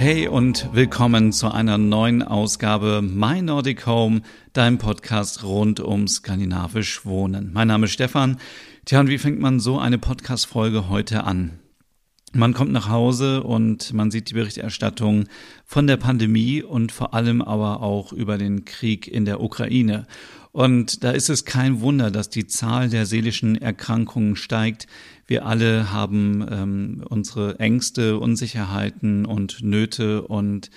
Hey und willkommen zu einer neuen Ausgabe My Nordic Home, deinem Podcast rund um skandinavisch Wohnen. Mein Name ist Stefan. Tja, und wie fängt man so eine Podcast-Folge heute an? Man kommt nach Hause und man sieht die Berichterstattung von der Pandemie und vor allem aber auch über den Krieg in der Ukraine. Und da ist es kein Wunder, dass die Zahl der seelischen Erkrankungen steigt. Wir alle haben ähm, unsere Ängste, Unsicherheiten und Nöte und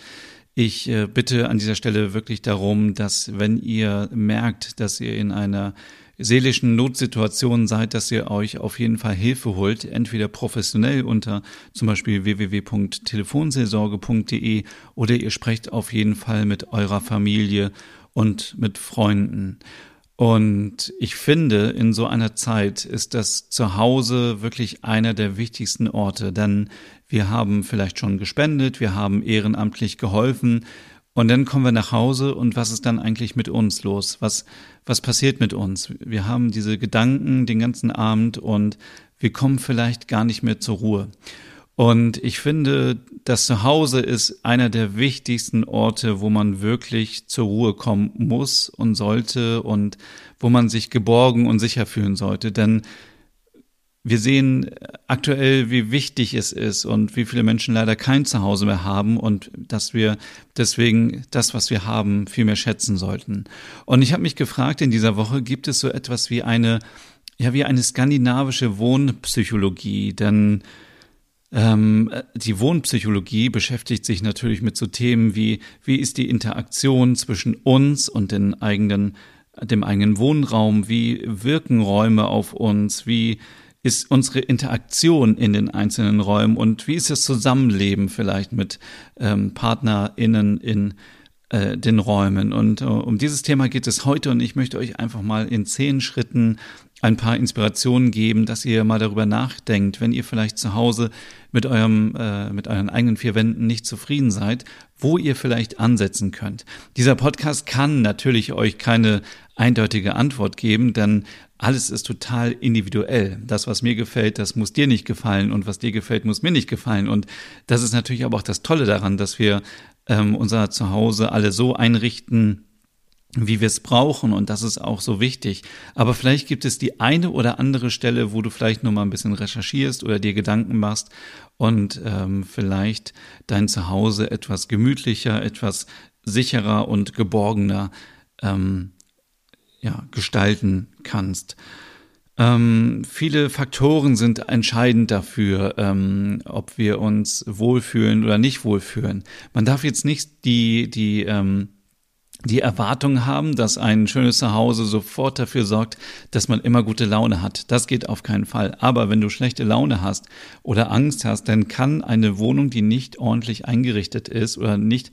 ich äh, bitte an dieser Stelle wirklich darum, dass wenn ihr merkt, dass ihr in einer seelischen Notsituation seid, dass ihr euch auf jeden Fall Hilfe holt, entweder professionell unter zum Beispiel www.telefonseelsorge.de oder ihr sprecht auf jeden Fall mit eurer Familie und mit Freunden. Und ich finde, in so einer Zeit ist das Zuhause wirklich einer der wichtigsten Orte, denn wir haben vielleicht schon gespendet, wir haben ehrenamtlich geholfen und dann kommen wir nach Hause und was ist dann eigentlich mit uns los? Was, was passiert mit uns? Wir haben diese Gedanken den ganzen Abend und wir kommen vielleicht gar nicht mehr zur Ruhe. Und ich finde, das Zuhause ist einer der wichtigsten Orte, wo man wirklich zur Ruhe kommen muss und sollte und wo man sich geborgen und sicher fühlen sollte. Denn wir sehen aktuell, wie wichtig es ist und wie viele Menschen leider kein Zuhause mehr haben und dass wir deswegen das, was wir haben, viel mehr schätzen sollten. Und ich habe mich gefragt in dieser Woche, gibt es so etwas wie eine, ja, wie eine skandinavische Wohnpsychologie? Denn ähm, die Wohnpsychologie beschäftigt sich natürlich mit so Themen wie, wie ist die Interaktion zwischen uns und den eigenen, dem eigenen Wohnraum, wie wirken Räume auf uns, wie ist unsere Interaktion in den einzelnen Räumen? Und wie ist das Zusammenleben vielleicht mit ähm, PartnerInnen in äh, den Räumen. Und äh, um dieses Thema geht es heute und ich möchte euch einfach mal in zehn Schritten ein paar Inspirationen geben, dass ihr mal darüber nachdenkt, wenn ihr vielleicht zu Hause mit eurem, äh, mit euren eigenen vier Wänden nicht zufrieden seid, wo ihr vielleicht ansetzen könnt. Dieser Podcast kann natürlich euch keine eindeutige Antwort geben, denn alles ist total individuell. Das, was mir gefällt, das muss dir nicht gefallen und was dir gefällt, muss mir nicht gefallen. Und das ist natürlich aber auch das Tolle daran, dass wir ähm, unser Zuhause alle so einrichten, wie wir es brauchen und das ist auch so wichtig. Aber vielleicht gibt es die eine oder andere Stelle, wo du vielleicht nur mal ein bisschen recherchierst oder dir Gedanken machst und ähm, vielleicht dein Zuhause etwas gemütlicher, etwas sicherer und geborgener ähm, ja, gestalten kannst. Ähm, viele Faktoren sind entscheidend dafür, ähm, ob wir uns wohlfühlen oder nicht wohlfühlen. Man darf jetzt nicht die, die ähm, die Erwartung haben, dass ein schönes Zuhause sofort dafür sorgt, dass man immer gute Laune hat. Das geht auf keinen Fall. Aber wenn du schlechte Laune hast oder Angst hast, dann kann eine Wohnung, die nicht ordentlich eingerichtet ist oder nicht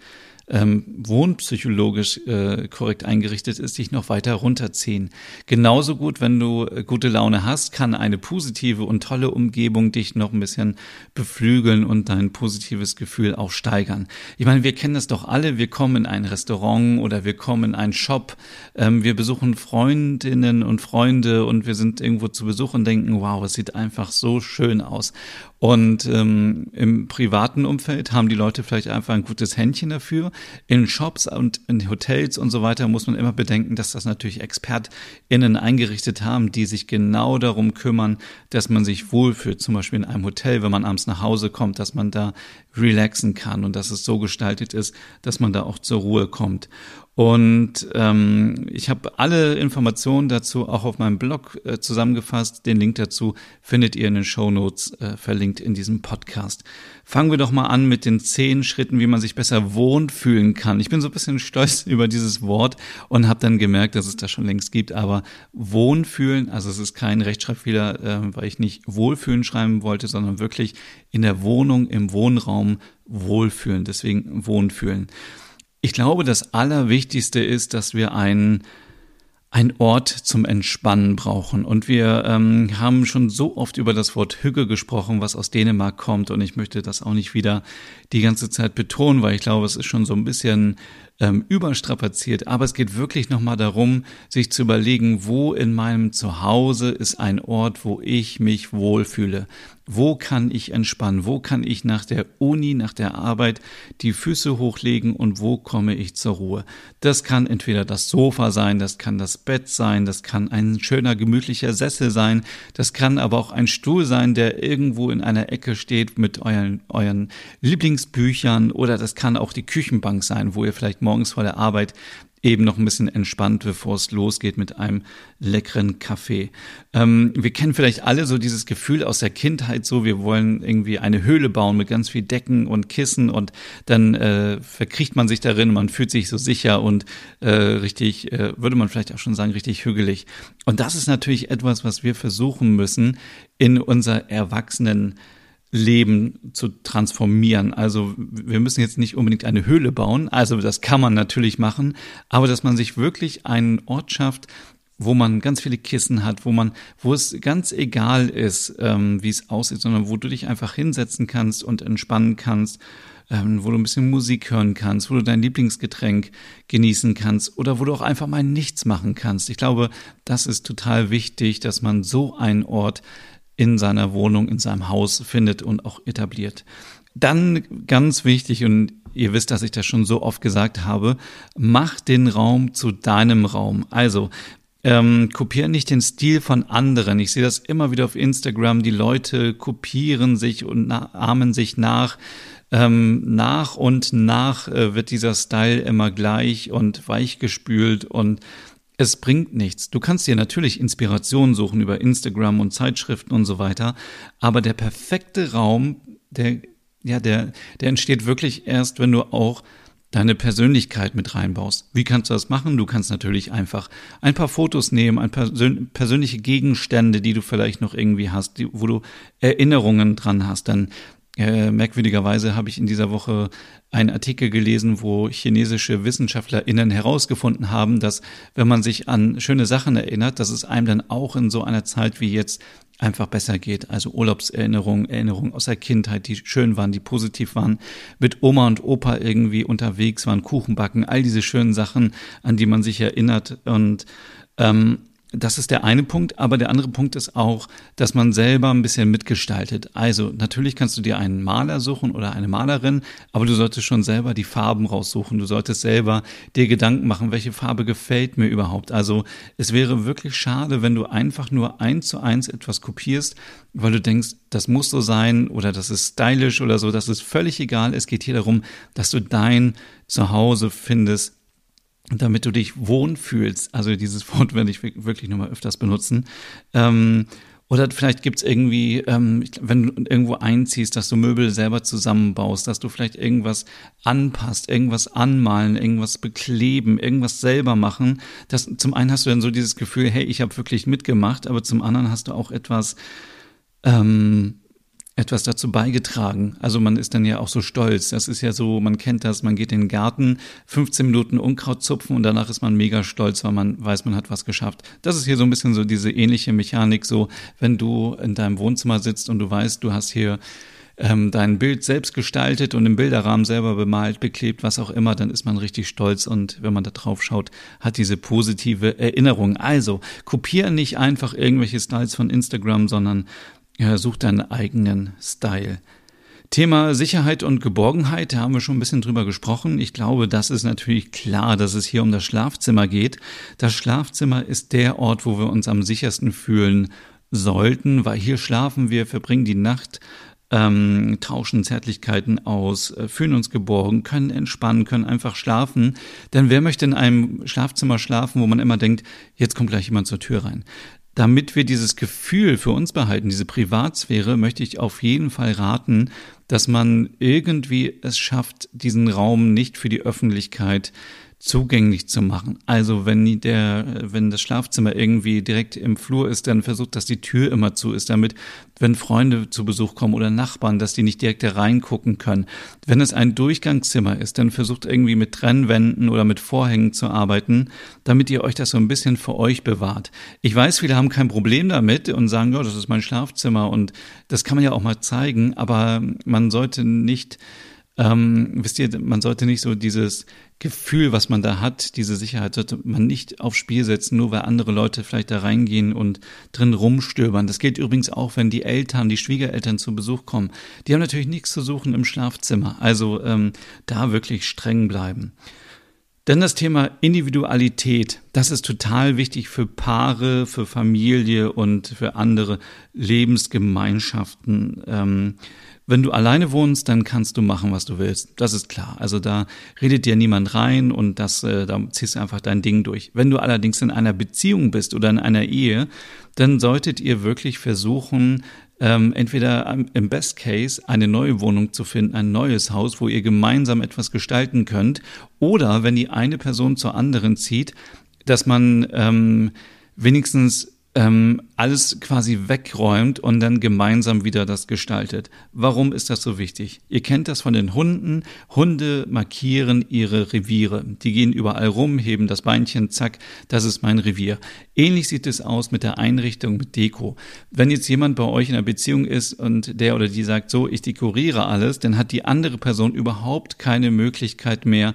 ähm, wohnpsychologisch äh, korrekt eingerichtet ist, dich noch weiter runterziehen. Genauso gut, wenn du äh, gute Laune hast, kann eine positive und tolle Umgebung dich noch ein bisschen beflügeln und dein positives Gefühl auch steigern. Ich meine, wir kennen das doch alle. Wir kommen in ein Restaurant oder wir kommen in einen Shop. Ähm, wir besuchen Freundinnen und Freunde und wir sind irgendwo zu Besuch und denken, wow, es sieht einfach so schön aus. Und ähm, im privaten Umfeld haben die Leute vielleicht einfach ein gutes Händchen dafür. In Shops und in Hotels und so weiter muss man immer bedenken, dass das natürlich ExpertInnen eingerichtet haben, die sich genau darum kümmern, dass man sich wohlfühlt. Zum Beispiel in einem Hotel, wenn man abends nach Hause kommt, dass man da relaxen kann und dass es so gestaltet ist, dass man da auch zur Ruhe kommt. Und ähm, ich habe alle Informationen dazu auch auf meinem Blog äh, zusammengefasst. Den Link dazu findet ihr in den Show Notes äh, verlinkt in diesem Podcast. Fangen wir doch mal an mit den zehn Schritten, wie man sich besser wohnfühlen kann. Ich bin so ein bisschen stolz über dieses Wort und habe dann gemerkt, dass es das schon längst gibt. Aber Wohnfühlen, also es ist kein Rechtschreibfehler, äh, weil ich nicht Wohlfühlen schreiben wollte, sondern wirklich in der Wohnung, im Wohnraum wohlfühlen. Deswegen Wohnfühlen. Ich glaube, das Allerwichtigste ist, dass wir einen ein Ort zum Entspannen brauchen. Und wir ähm, haben schon so oft über das Wort Hügge gesprochen, was aus Dänemark kommt. Und ich möchte das auch nicht wieder die ganze Zeit betonen, weil ich glaube, es ist schon so ein bisschen ähm, überstrapaziert. Aber es geht wirklich nochmal darum, sich zu überlegen, wo in meinem Zuhause ist ein Ort, wo ich mich wohlfühle. Wo kann ich entspannen? Wo kann ich nach der Uni, nach der Arbeit die Füße hochlegen und wo komme ich zur Ruhe? Das kann entweder das Sofa sein, das kann das Bett sein, das kann ein schöner, gemütlicher Sessel sein, das kann aber auch ein Stuhl sein, der irgendwo in einer Ecke steht mit euren, euren Lieblingsbüchern oder das kann auch die Küchenbank sein, wo ihr vielleicht morgens vor der Arbeit eben noch ein bisschen entspannt, bevor es losgeht mit einem leckeren Kaffee. Ähm, wir kennen vielleicht alle so dieses Gefühl aus der Kindheit, so wir wollen irgendwie eine Höhle bauen mit ganz viel Decken und Kissen und dann äh, verkriecht man sich darin, man fühlt sich so sicher und äh, richtig, äh, würde man vielleicht auch schon sagen, richtig hügelig. Und das ist natürlich etwas, was wir versuchen müssen in unser Erwachsenen Leben zu transformieren. Also wir müssen jetzt nicht unbedingt eine Höhle bauen, also das kann man natürlich machen, aber dass man sich wirklich einen Ort schafft, wo man ganz viele Kissen hat, wo man, wo es ganz egal ist, ähm, wie es aussieht, sondern wo du dich einfach hinsetzen kannst und entspannen kannst, ähm, wo du ein bisschen Musik hören kannst, wo du dein Lieblingsgetränk genießen kannst oder wo du auch einfach mal nichts machen kannst. Ich glaube, das ist total wichtig, dass man so einen Ort in seiner Wohnung, in seinem Haus findet und auch etabliert. Dann ganz wichtig, und ihr wisst, dass ich das schon so oft gesagt habe, mach den Raum zu deinem Raum. Also, ähm, kopiere nicht den Stil von anderen. Ich sehe das immer wieder auf Instagram. Die Leute kopieren sich und ahmen sich nach. Ähm, nach und nach äh, wird dieser Style immer gleich und weichgespült und es bringt nichts. Du kannst dir natürlich Inspiration suchen über Instagram und Zeitschriften und so weiter, aber der perfekte Raum, der, ja, der, der entsteht wirklich erst, wenn du auch deine Persönlichkeit mit reinbaust. Wie kannst du das machen? Du kannst natürlich einfach ein paar Fotos nehmen, ein paar persönliche Gegenstände, die du vielleicht noch irgendwie hast, die, wo du Erinnerungen dran hast. Dann äh, merkwürdigerweise habe ich in dieser Woche einen Artikel gelesen, wo chinesische WissenschaftlerInnen herausgefunden haben, dass wenn man sich an schöne Sachen erinnert, dass es einem dann auch in so einer Zeit wie jetzt einfach besser geht. Also Urlaubserinnerungen, Erinnerungen aus der Kindheit, die schön waren, die positiv waren, mit Oma und Opa irgendwie unterwegs waren, Kuchen backen, all diese schönen Sachen, an die man sich erinnert. Und ähm, das ist der eine Punkt, aber der andere Punkt ist auch, dass man selber ein bisschen mitgestaltet. Also natürlich kannst du dir einen Maler suchen oder eine Malerin, aber du solltest schon selber die Farben raussuchen. Du solltest selber dir Gedanken machen, welche Farbe gefällt mir überhaupt. Also es wäre wirklich schade, wenn du einfach nur eins zu eins etwas kopierst, weil du denkst, das muss so sein oder das ist stylisch oder so. Das ist völlig egal. Es geht hier darum, dass du dein Zuhause findest, damit du dich wohnfühlst. Also dieses Wort werde ich wirklich nochmal öfters benutzen. Ähm, oder vielleicht gibt's irgendwie, ähm, wenn du irgendwo einziehst, dass du Möbel selber zusammenbaust, dass du vielleicht irgendwas anpasst, irgendwas anmalen, irgendwas bekleben, irgendwas selber machen. Das, zum einen hast du dann so dieses Gefühl, hey, ich habe wirklich mitgemacht, aber zum anderen hast du auch etwas, ähm, etwas dazu beigetragen. Also man ist dann ja auch so stolz. Das ist ja so, man kennt das, man geht in den Garten, 15 Minuten Unkraut zupfen und danach ist man mega stolz, weil man weiß, man hat was geschafft. Das ist hier so ein bisschen so diese ähnliche Mechanik, so wenn du in deinem Wohnzimmer sitzt und du weißt, du hast hier ähm, dein Bild selbst gestaltet und im Bilderrahmen selber bemalt, beklebt, was auch immer, dann ist man richtig stolz und wenn man da drauf schaut, hat diese positive Erinnerung. Also, kopiere nicht einfach irgendwelche Styles von Instagram, sondern ja, such deinen eigenen Style. Thema Sicherheit und Geborgenheit, da haben wir schon ein bisschen drüber gesprochen. Ich glaube, das ist natürlich klar, dass es hier um das Schlafzimmer geht. Das Schlafzimmer ist der Ort, wo wir uns am sichersten fühlen sollten, weil hier schlafen wir, verbringen die Nacht ähm, tauschen Zärtlichkeiten aus, äh, fühlen uns geborgen, können entspannen, können einfach schlafen. Denn wer möchte in einem Schlafzimmer schlafen, wo man immer denkt, jetzt kommt gleich jemand zur Tür rein? Damit wir dieses Gefühl für uns behalten, diese Privatsphäre, möchte ich auf jeden Fall raten, dass man irgendwie es schafft, diesen Raum nicht für die Öffentlichkeit zugänglich zu machen. Also wenn der, wenn das Schlafzimmer irgendwie direkt im Flur ist, dann versucht, dass die Tür immer zu ist, damit, wenn Freunde zu Besuch kommen oder Nachbarn, dass die nicht direkt da reingucken können. Wenn es ein Durchgangszimmer ist, dann versucht irgendwie mit Trennwänden oder mit Vorhängen zu arbeiten, damit ihr euch das so ein bisschen für euch bewahrt. Ich weiß, viele haben kein Problem damit und sagen, ja, das ist mein Schlafzimmer und das kann man ja auch mal zeigen, aber man sollte nicht ähm, wisst ihr, man sollte nicht so dieses Gefühl, was man da hat, diese Sicherheit sollte man nicht aufs Spiel setzen, nur weil andere Leute vielleicht da reingehen und drin rumstöbern. Das gilt übrigens auch, wenn die Eltern, die Schwiegereltern zu Besuch kommen. Die haben natürlich nichts zu suchen im Schlafzimmer. Also ähm, da wirklich streng bleiben. Denn das Thema Individualität, das ist total wichtig für Paare, für Familie und für andere Lebensgemeinschaften. Ähm, wenn du alleine wohnst, dann kannst du machen, was du willst. Das ist klar. Also da redet dir niemand rein und das, äh, da ziehst du einfach dein Ding durch. Wenn du allerdings in einer Beziehung bist oder in einer Ehe, dann solltet ihr wirklich versuchen, ähm, entweder im Best Case eine neue Wohnung zu finden, ein neues Haus, wo ihr gemeinsam etwas gestalten könnt, oder wenn die eine Person zur anderen zieht, dass man ähm, wenigstens ähm, alles quasi wegräumt und dann gemeinsam wieder das gestaltet. Warum ist das so wichtig? Ihr kennt das von den Hunden. Hunde markieren ihre Reviere. Die gehen überall rum, heben das Beinchen, zack, das ist mein Revier. Ähnlich sieht es aus mit der Einrichtung mit Deko. Wenn jetzt jemand bei euch in einer Beziehung ist und der oder die sagt, so, ich dekoriere alles, dann hat die andere Person überhaupt keine Möglichkeit mehr,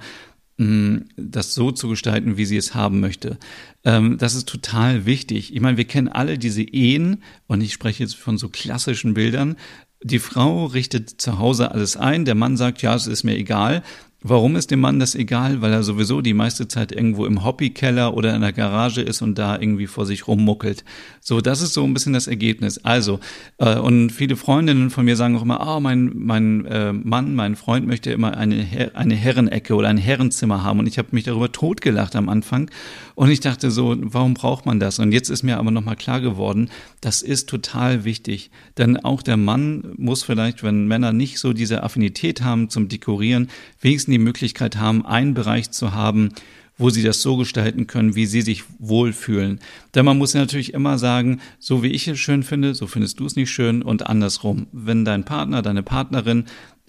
das so zu gestalten, wie sie es haben möchte. Ähm, das ist total wichtig. Ich meine, wir kennen alle diese Ehen und ich spreche jetzt von so klassischen Bildern. Die Frau richtet zu Hause alles ein, der Mann sagt, ja, es ist mir egal. Warum ist dem Mann das egal? Weil er sowieso die meiste Zeit irgendwo im Hobbykeller oder in der Garage ist und da irgendwie vor sich rummuckelt. So, das ist so ein bisschen das Ergebnis. Also, äh, und viele Freundinnen von mir sagen auch immer, oh, mein, mein äh, Mann, mein Freund möchte immer eine, Her eine Herrenecke oder ein Herrenzimmer haben. Und ich habe mich darüber totgelacht am Anfang. Und ich dachte so, warum braucht man das? Und jetzt ist mir aber nochmal klar geworden, das ist total wichtig. Denn auch der Mann muss vielleicht, wenn Männer nicht so diese Affinität haben zum Dekorieren, wenigstens die Möglichkeit haben, einen Bereich zu haben, wo sie das so gestalten können, wie sie sich wohlfühlen. Denn man muss natürlich immer sagen, so wie ich es schön finde, so findest du es nicht schön und andersrum. Wenn dein Partner, deine Partnerin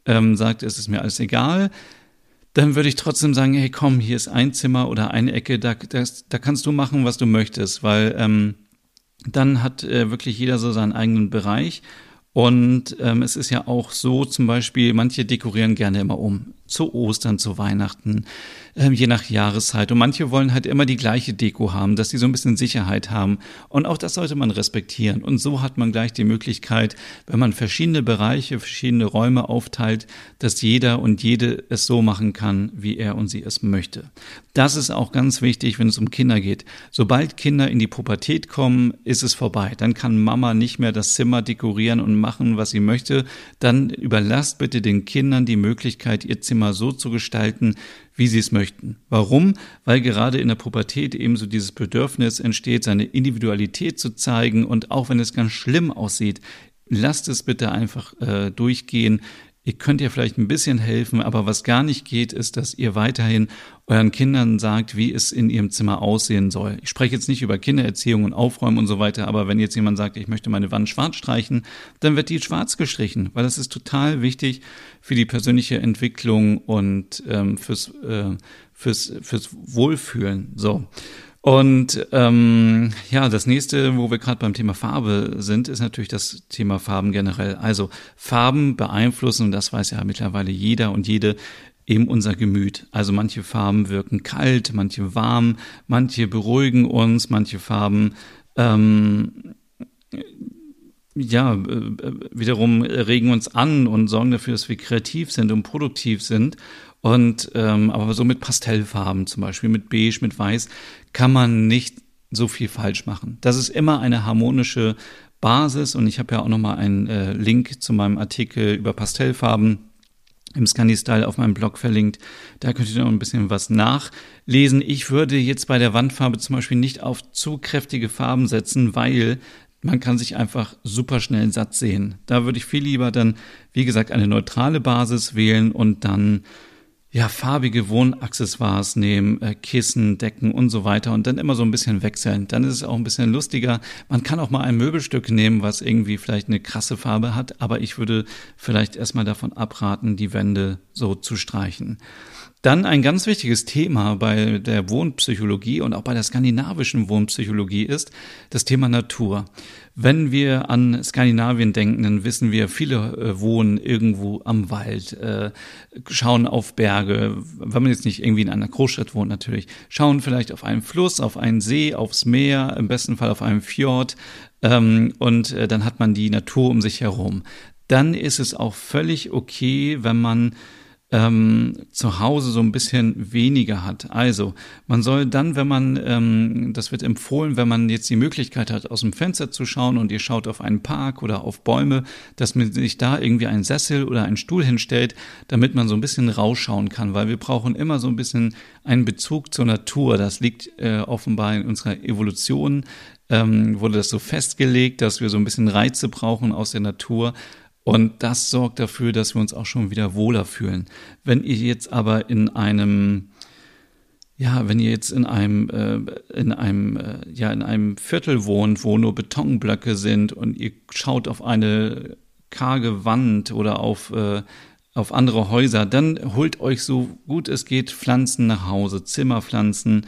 ähm, sagt, es ist mir alles egal, dann würde ich trotzdem sagen, hey komm, hier ist ein Zimmer oder eine Ecke, da, das, da kannst du machen, was du möchtest, weil ähm, dann hat äh, wirklich jeder so seinen eigenen Bereich. Und ähm, es ist ja auch so, zum Beispiel, manche dekorieren gerne immer um zu Ostern, zu Weihnachten, äh, je nach Jahreszeit. Und manche wollen halt immer die gleiche Deko haben, dass sie so ein bisschen Sicherheit haben. Und auch das sollte man respektieren. Und so hat man gleich die Möglichkeit, wenn man verschiedene Bereiche, verschiedene Räume aufteilt, dass jeder und jede es so machen kann, wie er und sie es möchte. Das ist auch ganz wichtig, wenn es um Kinder geht. Sobald Kinder in die Pubertät kommen, ist es vorbei. Dann kann Mama nicht mehr das Zimmer dekorieren und machen, was sie möchte. Dann überlasst bitte den Kindern die Möglichkeit, ihr Zimmer Zimmer so zu gestalten, wie sie es möchten. Warum? Weil gerade in der Pubertät ebenso dieses Bedürfnis entsteht, seine Individualität zu zeigen und auch wenn es ganz schlimm aussieht, lasst es bitte einfach äh, durchgehen. Ihr könnt ja vielleicht ein bisschen helfen, aber was gar nicht geht, ist, dass ihr weiterhin euren Kindern sagt, wie es in ihrem Zimmer aussehen soll. Ich spreche jetzt nicht über Kindererziehung und Aufräumen und so weiter, aber wenn jetzt jemand sagt, ich möchte meine Wand schwarz streichen, dann wird die schwarz gestrichen, weil das ist total wichtig für die persönliche Entwicklung und ähm, fürs, äh, fürs, fürs Wohlfühlen. So. Und ähm, ja, das nächste, wo wir gerade beim Thema Farbe sind, ist natürlich das Thema Farben generell. Also Farben beeinflussen, und das weiß ja mittlerweile jeder und jede, eben unser Gemüt. Also manche Farben wirken kalt, manche warm, manche beruhigen uns, manche Farben ähm, ja, äh, wiederum regen uns an und sorgen dafür, dass wir kreativ sind und produktiv sind. Und ähm, aber so mit Pastellfarben zum Beispiel, mit Beige, mit Weiß, kann man nicht so viel falsch machen. Das ist immer eine harmonische Basis und ich habe ja auch nochmal einen äh, Link zu meinem Artikel über Pastellfarben im Scanny Style auf meinem Blog verlinkt. Da könnt ihr noch ein bisschen was nachlesen. Ich würde jetzt bei der Wandfarbe zum Beispiel nicht auf zu kräftige Farben setzen, weil man kann sich einfach super schnell satt sehen. Da würde ich viel lieber dann, wie gesagt, eine neutrale Basis wählen und dann ja, farbige Wohnaccessoires nehmen, äh, Kissen, Decken und so weiter und dann immer so ein bisschen wechseln. Dann ist es auch ein bisschen lustiger. Man kann auch mal ein Möbelstück nehmen, was irgendwie vielleicht eine krasse Farbe hat, aber ich würde vielleicht erstmal davon abraten, die Wände so zu streichen. Dann ein ganz wichtiges Thema bei der Wohnpsychologie und auch bei der skandinavischen Wohnpsychologie ist das Thema Natur. Wenn wir an Skandinavien denken, dann wissen wir, viele äh, wohnen irgendwo am Wald, äh, schauen auf Berge, wenn man jetzt nicht irgendwie in einer Großstadt wohnt natürlich, schauen vielleicht auf einen Fluss, auf einen See, aufs Meer, im besten Fall auf einem Fjord ähm, und äh, dann hat man die Natur um sich herum. Dann ist es auch völlig okay, wenn man ähm, zu Hause so ein bisschen weniger hat. Also man soll dann, wenn man, ähm, das wird empfohlen, wenn man jetzt die Möglichkeit hat, aus dem Fenster zu schauen und ihr schaut auf einen Park oder auf Bäume, dass man sich da irgendwie einen Sessel oder einen Stuhl hinstellt, damit man so ein bisschen rausschauen kann, weil wir brauchen immer so ein bisschen einen Bezug zur Natur. Das liegt äh, offenbar in unserer Evolution. Ähm, wurde das so festgelegt, dass wir so ein bisschen Reize brauchen aus der Natur. Und das sorgt dafür, dass wir uns auch schon wieder wohler fühlen. Wenn ihr jetzt aber in einem ja, wenn ihr jetzt in einem äh, in einem äh, ja in einem Viertel wohnt, wo nur Betonblöcke sind und ihr schaut auf eine karge Wand oder auf äh, auf andere Häuser, dann holt euch so gut es geht Pflanzen nach Hause, Zimmerpflanzen,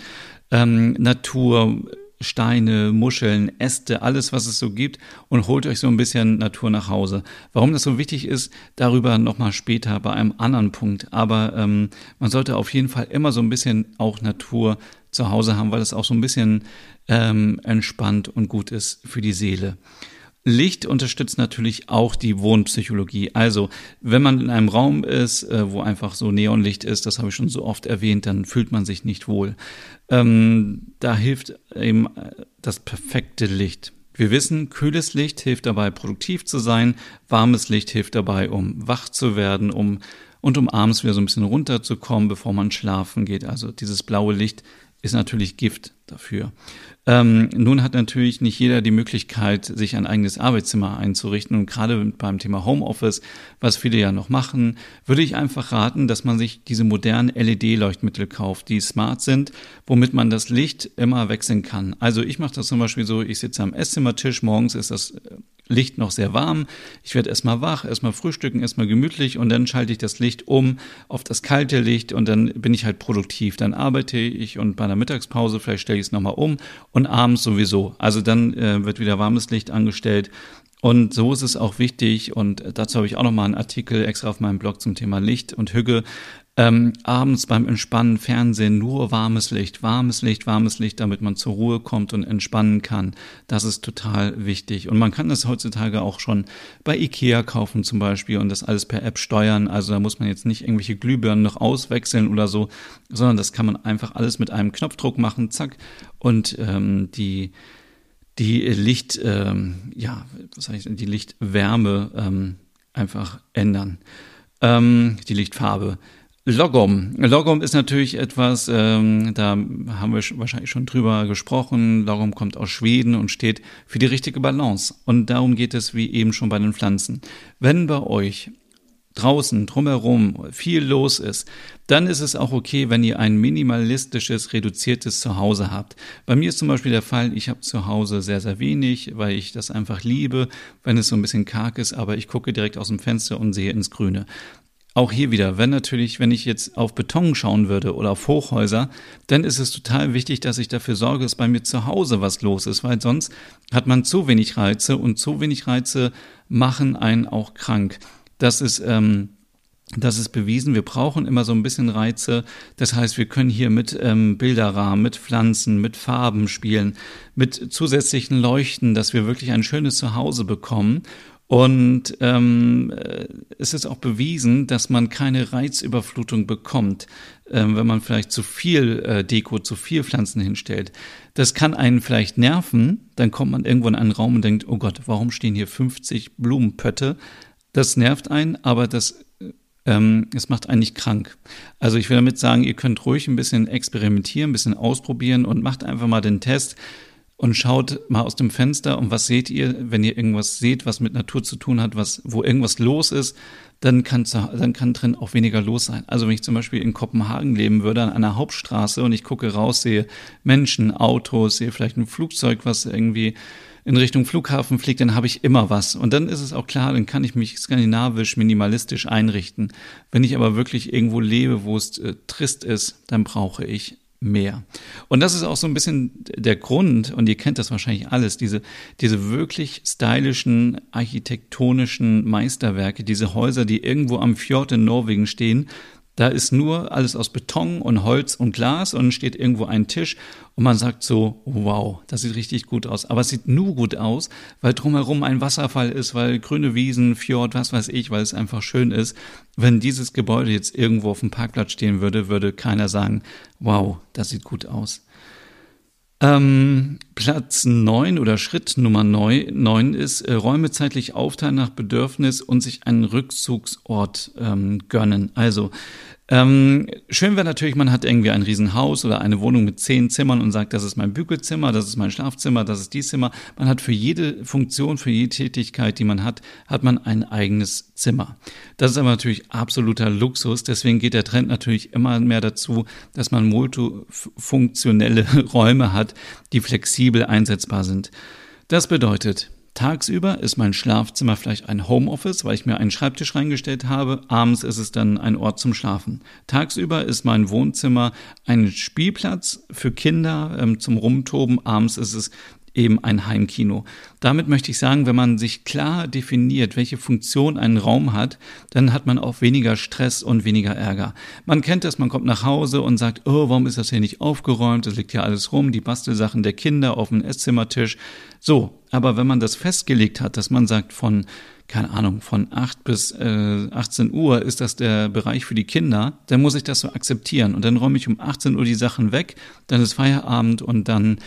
ähm, Natur, Steine, Muscheln, Äste, alles, was es so gibt und holt euch so ein bisschen Natur nach Hause. Warum das so wichtig ist, darüber nochmal später bei einem anderen Punkt. Aber ähm, man sollte auf jeden Fall immer so ein bisschen auch Natur zu Hause haben, weil es auch so ein bisschen ähm, entspannt und gut ist für die Seele. Licht unterstützt natürlich auch die Wohnpsychologie. Also, wenn man in einem Raum ist, äh, wo einfach so Neonlicht ist, das habe ich schon so oft erwähnt, dann fühlt man sich nicht wohl. Ähm, da hilft eben äh, das perfekte Licht. Wir wissen, kühles Licht hilft dabei, produktiv zu sein, warmes Licht hilft dabei, um wach zu werden, um und um abends wieder so ein bisschen runterzukommen, bevor man schlafen geht. Also dieses blaue Licht ist natürlich Gift dafür. Ähm, nun hat natürlich nicht jeder die Möglichkeit, sich ein eigenes Arbeitszimmer einzurichten. Und gerade beim Thema Homeoffice, was viele ja noch machen, würde ich einfach raten, dass man sich diese modernen LED-Leuchtmittel kauft, die smart sind, womit man das Licht immer wechseln kann. Also ich mache das zum Beispiel so, ich sitze am Esszimmertisch, morgens ist das Licht noch sehr warm. Ich werde erstmal wach, erstmal frühstücken, erstmal gemütlich und dann schalte ich das Licht um auf das kalte Licht und dann bin ich halt produktiv. Dann arbeite ich und bei einer Mittagspause vielleicht stelle ich es nochmal um und abends sowieso. Also dann äh, wird wieder warmes Licht angestellt. Und so ist es auch wichtig, und dazu habe ich auch nochmal einen Artikel extra auf meinem Blog zum Thema Licht und Hüge, ähm, abends beim Entspannen Fernsehen nur warmes Licht, warmes Licht, warmes Licht, damit man zur Ruhe kommt und entspannen kann. Das ist total wichtig. Und man kann das heutzutage auch schon bei Ikea kaufen zum Beispiel und das alles per App steuern. Also da muss man jetzt nicht irgendwelche Glühbirnen noch auswechseln oder so, sondern das kann man einfach alles mit einem Knopfdruck machen, zack. Und ähm, die die Licht, ähm, ja, was ich, die Lichtwärme ähm, einfach ändern. Ähm, die Lichtfarbe. Logom. Logom ist natürlich etwas, ähm, da haben wir wahrscheinlich schon drüber gesprochen. Logom kommt aus Schweden und steht für die richtige Balance. Und darum geht es wie eben schon bei den Pflanzen. Wenn bei euch draußen drumherum viel los ist, dann ist es auch okay, wenn ihr ein minimalistisches, reduziertes Zuhause habt. Bei mir ist zum Beispiel der Fall, ich habe zu Hause sehr, sehr wenig, weil ich das einfach liebe, wenn es so ein bisschen karg ist, aber ich gucke direkt aus dem Fenster und sehe ins Grüne. Auch hier wieder, wenn natürlich, wenn ich jetzt auf Beton schauen würde oder auf Hochhäuser, dann ist es total wichtig, dass ich dafür sorge, dass bei mir zu Hause was los ist, weil sonst hat man zu wenig Reize und zu wenig Reize machen einen auch krank. Das ist, ähm, das ist bewiesen. Wir brauchen immer so ein bisschen Reize. Das heißt, wir können hier mit ähm, Bilderrahmen, mit Pflanzen, mit Farben spielen, mit zusätzlichen Leuchten, dass wir wirklich ein schönes Zuhause bekommen Und ähm, äh, es ist auch bewiesen, dass man keine Reizüberflutung bekommt, ähm, wenn man vielleicht zu viel äh, Deko, zu viel Pflanzen hinstellt. Das kann einen vielleicht nerven, dann kommt man irgendwo in einen Raum und denkt, oh Gott, warum stehen hier 50 Blumenpötte? Das nervt einen, aber das ähm, es macht einen nicht krank. Also ich will damit sagen, ihr könnt ruhig ein bisschen experimentieren, ein bisschen ausprobieren und macht einfach mal den Test und schaut mal aus dem Fenster und was seht ihr, wenn ihr irgendwas seht, was mit Natur zu tun hat, was, wo irgendwas los ist, dann kann, dann kann drin auch weniger los sein. Also wenn ich zum Beispiel in Kopenhagen leben würde, an einer Hauptstraße und ich gucke raus, sehe Menschen, Autos, sehe vielleicht ein Flugzeug, was irgendwie in Richtung Flughafen fliegt, dann habe ich immer was. Und dann ist es auch klar, dann kann ich mich skandinavisch, minimalistisch einrichten. Wenn ich aber wirklich irgendwo lebe, wo es äh, trist ist, dann brauche ich mehr. Und das ist auch so ein bisschen der Grund, und ihr kennt das wahrscheinlich alles, diese, diese wirklich stylischen, architektonischen Meisterwerke, diese Häuser, die irgendwo am Fjord in Norwegen stehen, da ist nur alles aus Beton und Holz und Glas und steht irgendwo ein Tisch und man sagt so, wow, das sieht richtig gut aus. Aber es sieht nur gut aus, weil drumherum ein Wasserfall ist, weil grüne Wiesen, Fjord, was weiß ich, weil es einfach schön ist. Wenn dieses Gebäude jetzt irgendwo auf dem Parkplatz stehen würde, würde keiner sagen, wow, das sieht gut aus. Ähm, Platz neun oder Schritt Nummer neun ist äh, Räume zeitlich aufteilen nach Bedürfnis und sich einen Rückzugsort ähm, gönnen. Also ähm, schön wäre natürlich, man hat irgendwie ein Riesenhaus oder eine Wohnung mit zehn Zimmern und sagt, das ist mein Bügelzimmer, das ist mein Schlafzimmer, das ist die Zimmer. Man hat für jede Funktion, für jede Tätigkeit, die man hat, hat man ein eigenes Zimmer. Das ist aber natürlich absoluter Luxus. Deswegen geht der Trend natürlich immer mehr dazu, dass man multifunktionelle Räume hat, die flexibel einsetzbar sind. Das bedeutet, Tagsüber ist mein Schlafzimmer vielleicht ein Homeoffice, weil ich mir einen Schreibtisch reingestellt habe. Abends ist es dann ein Ort zum Schlafen. Tagsüber ist mein Wohnzimmer ein Spielplatz für Kinder ähm, zum Rumtoben. Abends ist es eben ein Heimkino. Damit möchte ich sagen, wenn man sich klar definiert, welche Funktion ein Raum hat, dann hat man auch weniger Stress und weniger Ärger. Man kennt das, man kommt nach Hause und sagt, oh, warum ist das hier nicht aufgeräumt? Es liegt ja alles rum, die Bastelsachen der Kinder auf dem Esszimmertisch. So, aber wenn man das festgelegt hat, dass man sagt, von keine Ahnung, von 8 bis äh, 18 Uhr ist das der Bereich für die Kinder, dann muss ich das so akzeptieren. Und dann räume ich um 18 Uhr die Sachen weg, dann ist Feierabend und dann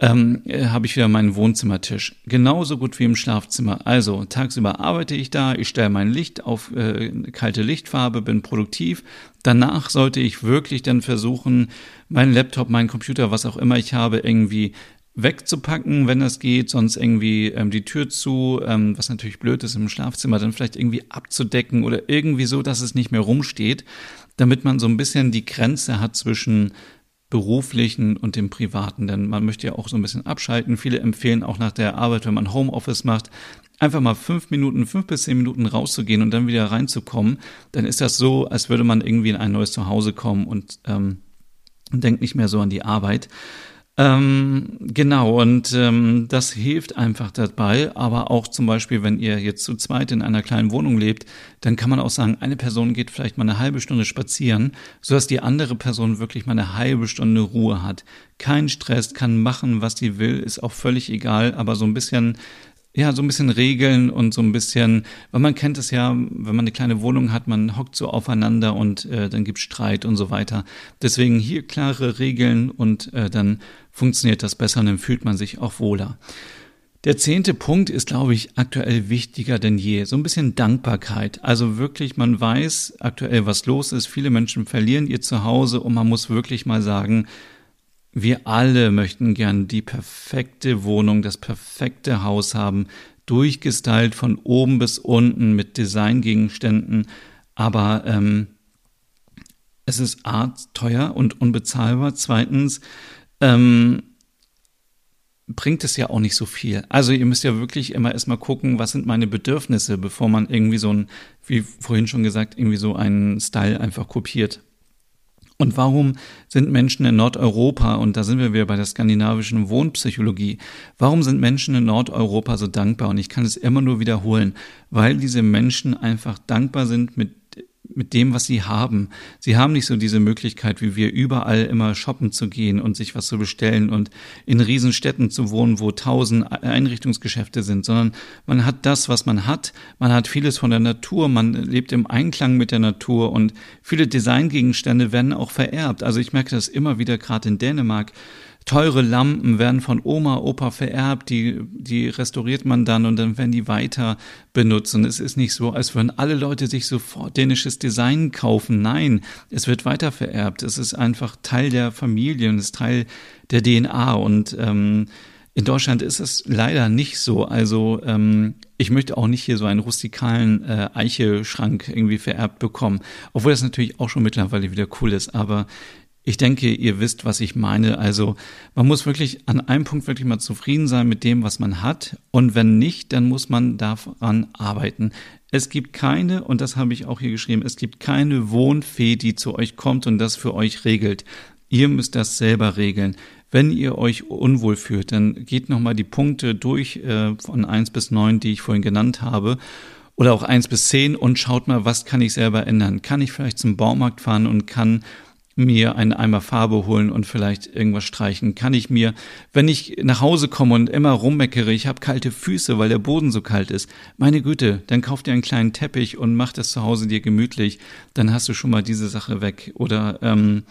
ähm, äh, habe ich wieder meinen Wohnzimmertisch. Genauso gut wie im Schlafzimmer. Also tagsüber arbeite ich da, ich stelle mein Licht auf äh, kalte Lichtfarbe, bin produktiv. Danach sollte ich wirklich dann versuchen, meinen Laptop, meinen Computer, was auch immer ich habe, irgendwie wegzupacken, wenn das geht, sonst irgendwie ähm, die Tür zu, ähm, was natürlich blöd ist im Schlafzimmer, dann vielleicht irgendwie abzudecken oder irgendwie so, dass es nicht mehr rumsteht, damit man so ein bisschen die Grenze hat zwischen beruflichen und dem privaten, denn man möchte ja auch so ein bisschen abschalten. Viele empfehlen auch nach der Arbeit, wenn man Homeoffice macht, einfach mal fünf Minuten, fünf bis zehn Minuten rauszugehen und dann wieder reinzukommen. Dann ist das so, als würde man irgendwie in ein neues Zuhause kommen und ähm, denkt nicht mehr so an die Arbeit. Ähm, genau, und ähm, das hilft einfach dabei. Aber auch zum Beispiel, wenn ihr jetzt zu zweit in einer kleinen Wohnung lebt, dann kann man auch sagen, eine Person geht vielleicht mal eine halbe Stunde spazieren, sodass die andere Person wirklich mal eine halbe Stunde Ruhe hat. Kein Stress, kann machen, was sie will, ist auch völlig egal, aber so ein bisschen ja, so ein bisschen Regeln und so ein bisschen, weil man kennt es ja, wenn man eine kleine Wohnung hat, man hockt so aufeinander und äh, dann gibt Streit und so weiter. Deswegen hier klare Regeln und äh, dann funktioniert das besser und dann fühlt man sich auch wohler. Der zehnte Punkt ist, glaube ich, aktuell wichtiger denn je. So ein bisschen Dankbarkeit. Also wirklich, man weiß aktuell, was los ist. Viele Menschen verlieren ihr Zuhause und man muss wirklich mal sagen, wir alle möchten gern die perfekte Wohnung, das perfekte Haus haben, durchgestylt von oben bis unten mit Designgegenständen, aber ähm, es ist A, teuer und unbezahlbar. Zweitens ähm, bringt es ja auch nicht so viel. Also ihr müsst ja wirklich immer erstmal gucken, was sind meine Bedürfnisse, bevor man irgendwie so ein, wie vorhin schon gesagt, irgendwie so einen Style einfach kopiert. Und warum sind Menschen in Nordeuropa, und da sind wir wieder bei der skandinavischen Wohnpsychologie, warum sind Menschen in Nordeuropa so dankbar? Und ich kann es immer nur wiederholen, weil diese Menschen einfach dankbar sind mit mit dem, was sie haben. Sie haben nicht so diese Möglichkeit, wie wir überall immer shoppen zu gehen und sich was zu bestellen und in Riesenstädten zu wohnen, wo tausend Einrichtungsgeschäfte sind, sondern man hat das, was man hat. Man hat vieles von der Natur. Man lebt im Einklang mit der Natur und viele Designgegenstände werden auch vererbt. Also ich merke das immer wieder gerade in Dänemark teure Lampen werden von Oma, Opa vererbt, die, die restauriert man dann und dann werden die weiter benutzt. Und es ist nicht so, als würden alle Leute sich sofort dänisches Design kaufen. Nein, es wird weiter vererbt. Es ist einfach Teil der Familie und ist Teil der DNA. Und ähm, in Deutschland ist es leider nicht so. Also ähm, ich möchte auch nicht hier so einen rustikalen äh, Eicheschrank irgendwie vererbt bekommen, obwohl das natürlich auch schon mittlerweile wieder cool ist. Aber ich denke, ihr wisst, was ich meine. Also man muss wirklich an einem Punkt wirklich mal zufrieden sein mit dem, was man hat. Und wenn nicht, dann muss man daran arbeiten. Es gibt keine, und das habe ich auch hier geschrieben, es gibt keine Wohnfee, die zu euch kommt und das für euch regelt. Ihr müsst das selber regeln. Wenn ihr euch unwohl fühlt, dann geht nochmal die Punkte durch äh, von eins bis neun, die ich vorhin genannt habe oder auch eins bis zehn und schaut mal, was kann ich selber ändern? Kann ich vielleicht zum Baumarkt fahren und kann mir einen Eimer Farbe holen und vielleicht irgendwas streichen? Kann ich mir, wenn ich nach Hause komme und immer rummeckere, ich habe kalte Füße, weil der Boden so kalt ist, meine Güte, dann kauf dir einen kleinen Teppich und mach das zu Hause dir gemütlich, dann hast du schon mal diese Sache weg. Oder ähm,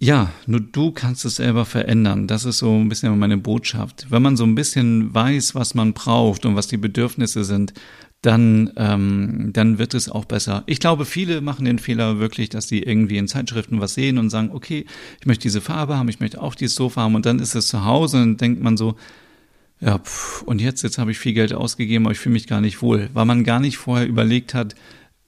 ja, nur du kannst es selber verändern. Das ist so ein bisschen meine Botschaft. Wenn man so ein bisschen weiß, was man braucht und was die Bedürfnisse sind, dann, ähm, dann wird es auch besser. Ich glaube, viele machen den Fehler wirklich, dass sie irgendwie in Zeitschriften was sehen und sagen, okay, ich möchte diese Farbe haben, ich möchte auch dieses Sofa haben. Und dann ist es zu Hause und denkt man so, ja, pff, und jetzt, jetzt habe ich viel Geld ausgegeben, aber ich fühle mich gar nicht wohl, weil man gar nicht vorher überlegt hat,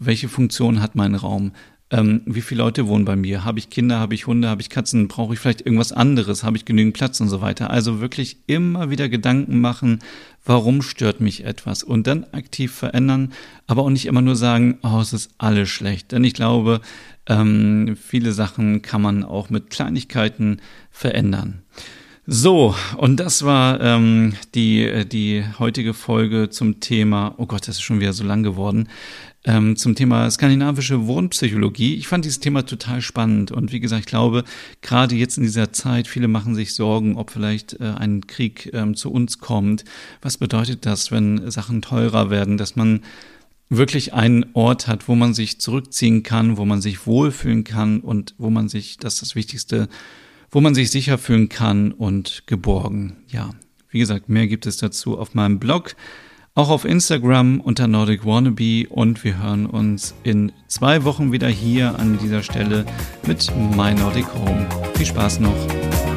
welche Funktion hat mein Raum, ähm, wie viele Leute wohnen bei mir? Habe ich Kinder, habe ich Hunde, habe ich Katzen? Brauche ich vielleicht irgendwas anderes? Habe ich genügend Platz und so weiter? Also wirklich immer wieder Gedanken machen, warum stört mich etwas? Und dann aktiv verändern, aber auch nicht immer nur sagen, oh, es ist alles schlecht. Denn ich glaube, ähm, viele Sachen kann man auch mit Kleinigkeiten verändern. So, und das war ähm, die, die heutige Folge zum Thema, oh Gott, das ist schon wieder so lang geworden, ähm, zum Thema skandinavische Wohnpsychologie. Ich fand dieses Thema total spannend und wie gesagt, ich glaube, gerade jetzt in dieser Zeit, viele machen sich Sorgen, ob vielleicht äh, ein Krieg ähm, zu uns kommt. Was bedeutet das, wenn Sachen teurer werden, dass man wirklich einen Ort hat, wo man sich zurückziehen kann, wo man sich wohlfühlen kann und wo man sich, das ist das Wichtigste, wo man sich sicher fühlen kann und geborgen. Ja, wie gesagt, mehr gibt es dazu auf meinem Blog auch auf Instagram unter Nordic Wannabe und wir hören uns in zwei Wochen wieder hier an dieser Stelle mit My Nordic Home. Viel Spaß noch!